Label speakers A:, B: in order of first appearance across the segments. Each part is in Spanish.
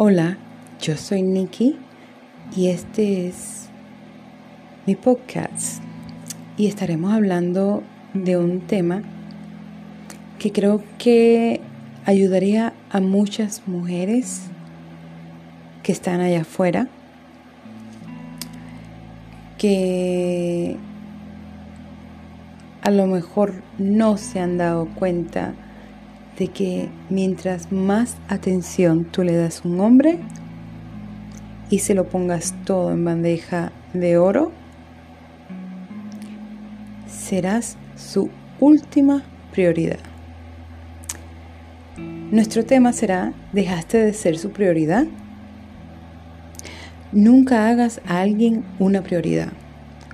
A: Hola, yo soy Nikki y este es mi podcast. Y estaremos hablando de un tema que creo que ayudaría a muchas mujeres que están allá afuera que a lo mejor no se han dado cuenta de que mientras más atención tú le das a un hombre y se lo pongas todo en bandeja de oro, serás su última prioridad. Nuestro tema será, ¿dejaste de ser su prioridad? Nunca hagas a alguien una prioridad,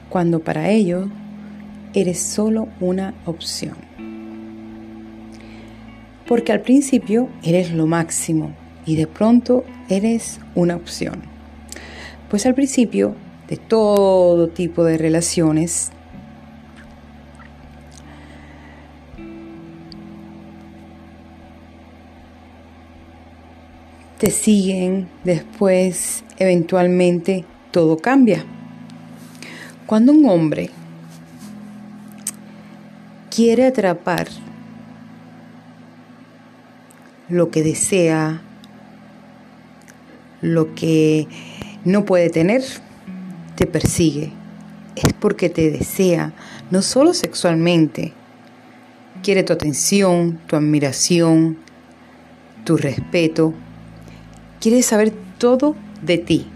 A: cuando para ello eres solo una opción porque al principio eres lo máximo y de pronto eres una opción. Pues al principio de todo tipo de relaciones, te siguen, después eventualmente todo cambia. Cuando un hombre quiere atrapar lo que desea, lo que no puede tener, te persigue. Es porque te desea, no solo sexualmente, quiere tu atención, tu admiración, tu respeto, quiere saber todo de ti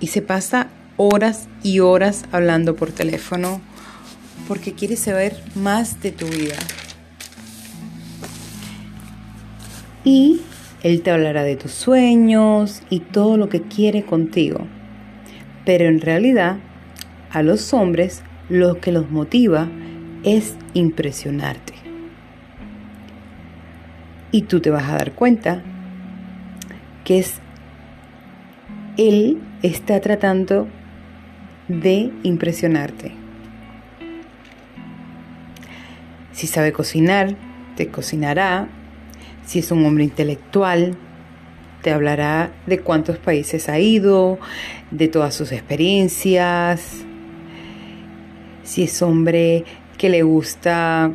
A: y se pasa horas y horas hablando por teléfono porque quiere saber más de tu vida. Y Él te hablará de tus sueños y todo lo que quiere contigo. Pero en realidad, a los hombres lo que los motiva es impresionarte. Y tú te vas a dar cuenta que es Él está tratando de impresionarte. Si sabe cocinar, te cocinará si es un hombre intelectual, te hablará de cuántos países ha ido, de todas sus experiencias. Si es hombre que le gusta,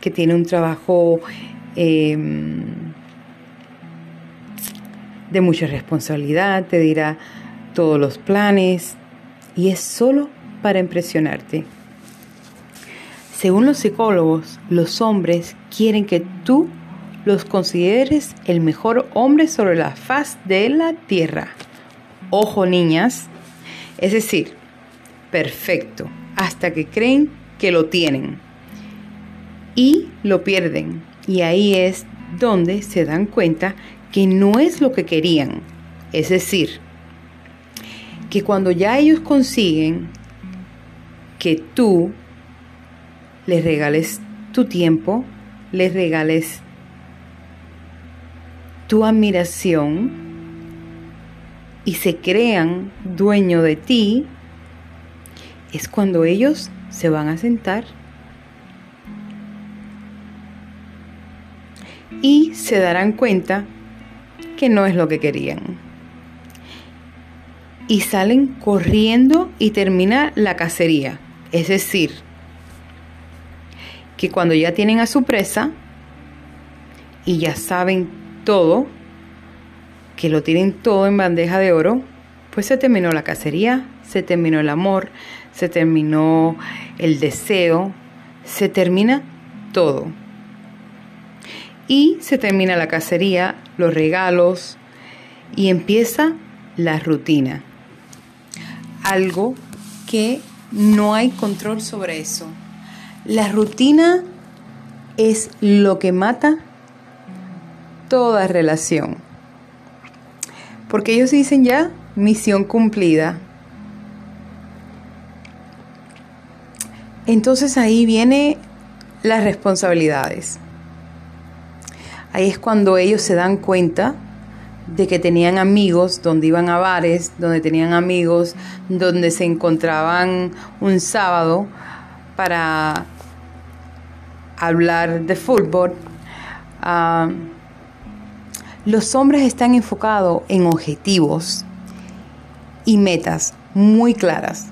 A: que tiene un trabajo em, de mucha responsabilidad, te dirá todos los planes y es solo para impresionarte. Según los psicólogos, los hombres quieren que tú los consideres el mejor hombre sobre la faz de la tierra. Ojo niñas, es decir, perfecto, hasta que creen que lo tienen y lo pierden. Y ahí es donde se dan cuenta que no es lo que querían. Es decir, que cuando ya ellos consiguen que tú les regales tu tiempo, les regales tu admiración y se crean dueño de ti, es cuando ellos se van a sentar y se darán cuenta que no es lo que querían. Y salen corriendo y termina la cacería. Es decir, que cuando ya tienen a su presa y ya saben todo, que lo tienen todo en bandeja de oro, pues se terminó la cacería, se terminó el amor, se terminó el deseo, se termina todo. Y se termina la cacería, los regalos y empieza la rutina. Algo que no hay control sobre eso. La rutina es lo que mata toda relación. Porque ellos dicen ya, misión cumplida. Entonces ahí vienen las responsabilidades. Ahí es cuando ellos se dan cuenta de que tenían amigos donde iban a bares, donde tenían amigos donde se encontraban un sábado para hablar de fútbol, ah, Los hombres están enfocados en objetivos y metas muy claras,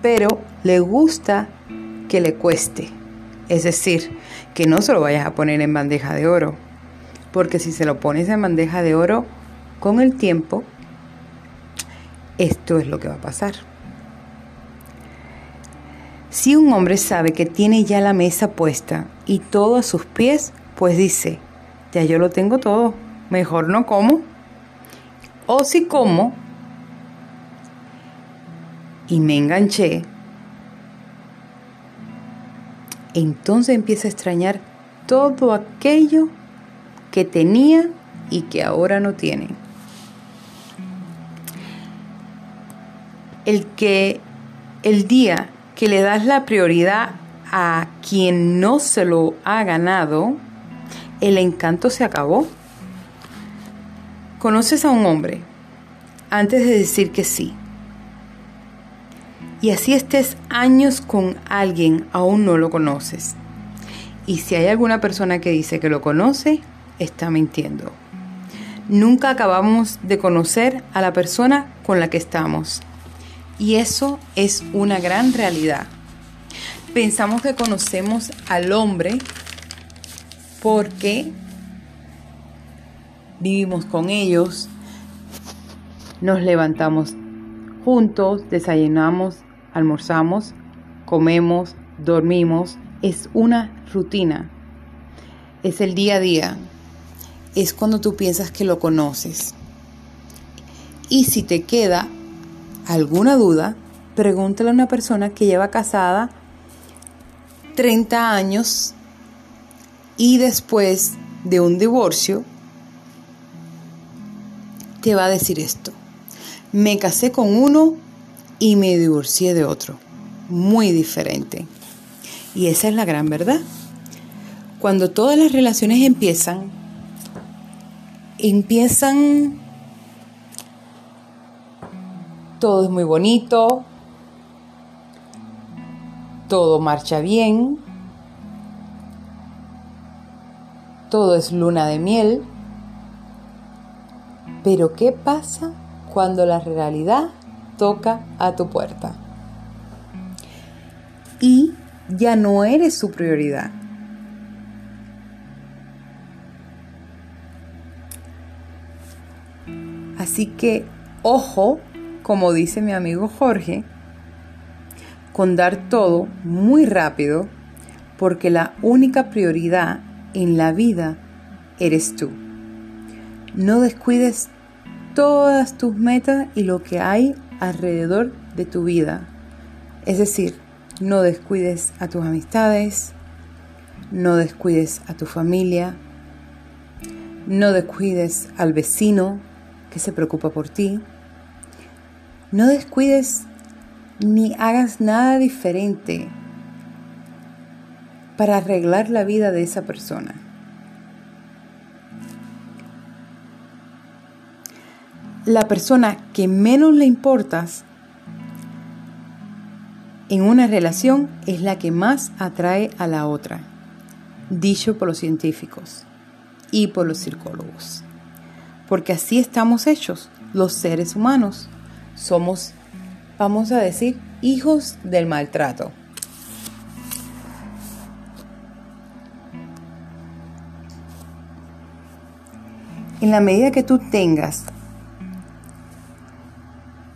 A: pero le gusta que le cueste. Es decir, que no se lo vayas a poner en bandeja de oro, porque si se lo pones en bandeja de oro, con el tiempo, esto es lo que va a pasar. Si un hombre sabe que tiene ya la mesa puesta y todo a sus pies, pues dice, ya yo lo tengo todo, mejor no como. O si como y me enganché, entonces empieza a extrañar todo aquello que tenía y que ahora no tiene. El que el día que le das la prioridad a quien no se lo ha ganado, el encanto se acabó. Conoces a un hombre antes de decir que sí. Y así estés años con alguien, aún no lo conoces. Y si hay alguna persona que dice que lo conoce, está mintiendo. Nunca acabamos de conocer a la persona con la que estamos. Y eso es una gran realidad. Pensamos que conocemos al hombre porque vivimos con ellos, nos levantamos juntos, desayunamos, almorzamos, comemos, dormimos. Es una rutina. Es el día a día. Es cuando tú piensas que lo conoces. Y si te queda alguna duda, pregúntale a una persona que lleva casada 30 años y después de un divorcio te va a decir esto. Me casé con uno y me divorcié de otro. Muy diferente. Y esa es la gran verdad. Cuando todas las relaciones empiezan, empiezan, todo es muy bonito, todo marcha bien, todo es luna de miel. Pero ¿qué pasa cuando la realidad toca a tu puerta? Y ya no eres su prioridad. Así que, ojo, como dice mi amigo Jorge, con dar todo muy rápido, porque la única prioridad en la vida eres tú. No descuides todas tus metas y lo que hay alrededor de tu vida. Es decir, no descuides a tus amistades, no descuides a tu familia, no descuides al vecino que se preocupa por ti, no descuides ni hagas nada diferente para arreglar la vida de esa persona. La persona que menos le importas en una relación es la que más atrae a la otra, dicho por los científicos y por los psicólogos. Porque así estamos hechos, los seres humanos. Somos, vamos a decir, hijos del maltrato. En la medida que tú tengas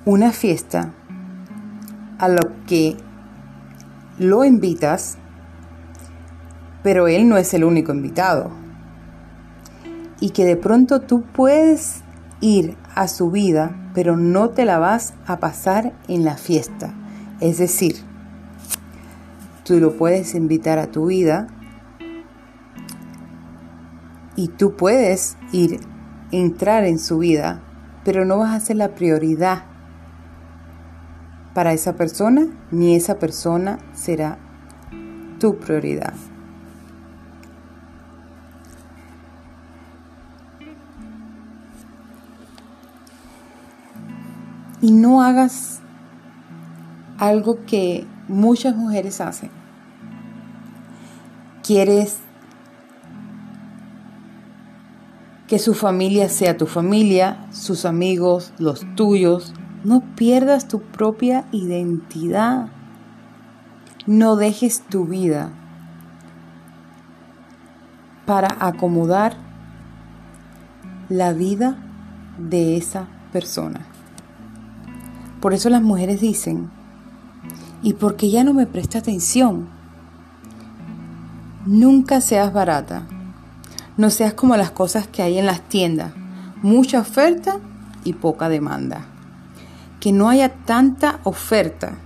A: una fiesta a lo que lo invitas, pero él no es el único invitado, y que de pronto tú puedes ir a su vida, pero no te la vas a pasar en la fiesta. Es decir, tú lo puedes invitar a tu vida y tú puedes ir entrar en su vida, pero no vas a ser la prioridad para esa persona, ni esa persona será tu prioridad. Y no hagas algo que muchas mujeres hacen. Quieres que su familia sea tu familia, sus amigos, los tuyos. No pierdas tu propia identidad. No dejes tu vida para acomodar la vida de esa persona. Por eso las mujeres dicen, ¿y por qué ya no me presta atención? Nunca seas barata. No seas como las cosas que hay en las tiendas. Mucha oferta y poca demanda. Que no haya tanta oferta,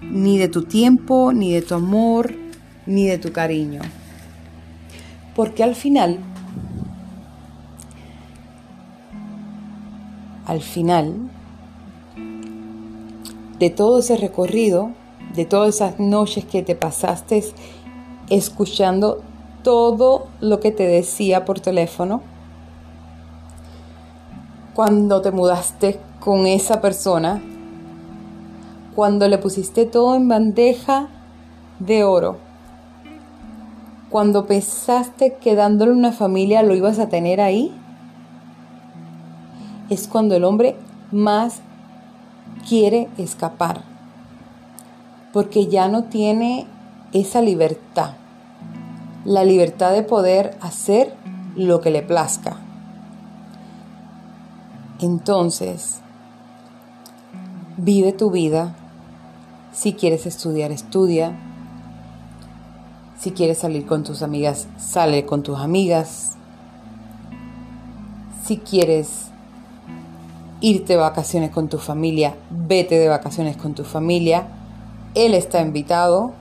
A: ni de tu tiempo, ni de tu amor, ni de tu cariño. Porque al final, al final de todo ese recorrido, de todas esas noches que te pasaste escuchando todo lo que te decía por teléfono, cuando te mudaste con esa persona, cuando le pusiste todo en bandeja de oro, cuando pensaste que dándole una familia lo ibas a tener ahí, es cuando el hombre más quiere escapar, porque ya no tiene esa libertad, la libertad de poder hacer lo que le plazca. Entonces, vive tu vida. Si quieres estudiar, estudia. Si quieres salir con tus amigas, sale con tus amigas. Si quieres irte de vacaciones con tu familia, vete de vacaciones con tu familia. Él está invitado,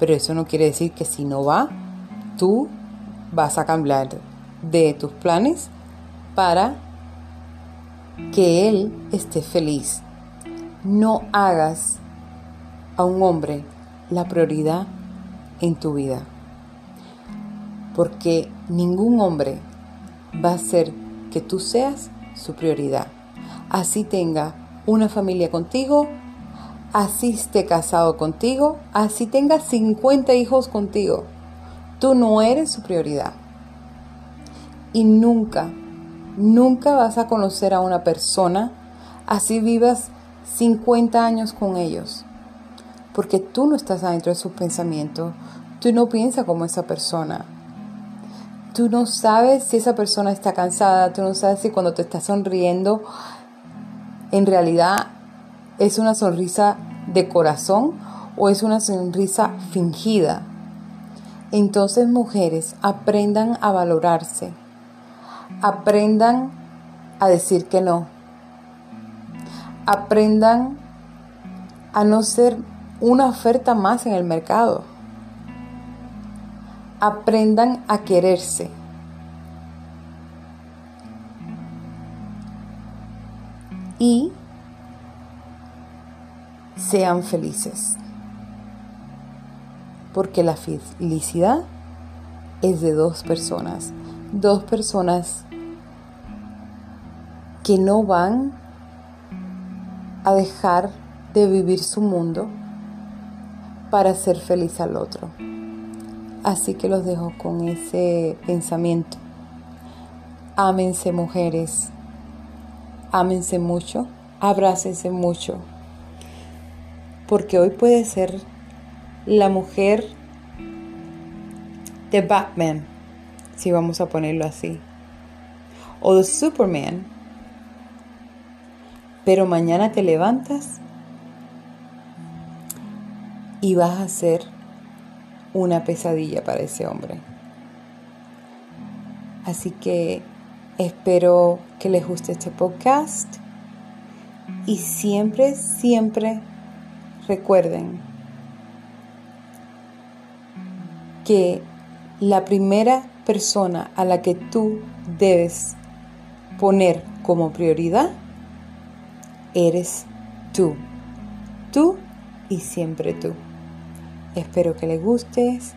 A: pero eso no quiere decir que si no va, tú vas a cambiar de tus planes para que él esté feliz. No hagas a un hombre la prioridad en tu vida. Porque ningún hombre va a hacer que tú seas su prioridad. Así tenga una familia contigo, así esté casado contigo, así tenga 50 hijos contigo. Tú no eres su prioridad. Y nunca, nunca vas a conocer a una persona así vivas 50 años con ellos porque tú no estás adentro de sus pensamientos, tú no piensas como esa persona. Tú no sabes si esa persona está cansada, tú no sabes si cuando te está sonriendo en realidad es una sonrisa de corazón o es una sonrisa fingida. Entonces mujeres, aprendan a valorarse, aprendan a decir que no, aprendan a no ser una oferta más en el mercado. Aprendan a quererse. Y sean felices. Porque la felicidad es de dos personas. Dos personas que no van a dejar de vivir su mundo para ser feliz al otro. Así que los dejo con ese pensamiento. Ámense mujeres, ámense mucho, abrácense mucho, porque hoy puede ser la mujer de Batman, si vamos a ponerlo así, o de Superman, pero mañana te levantas y vas a ser una pesadilla para ese hombre. Así que espero que les guste este podcast y siempre, siempre recuerden que la primera persona a la que tú debes poner como prioridad eres tú. Tú y siempre tú. Espero que les gustes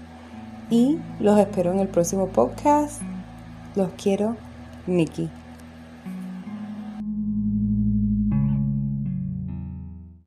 A: y los espero en el próximo podcast. Los quiero, Nikki.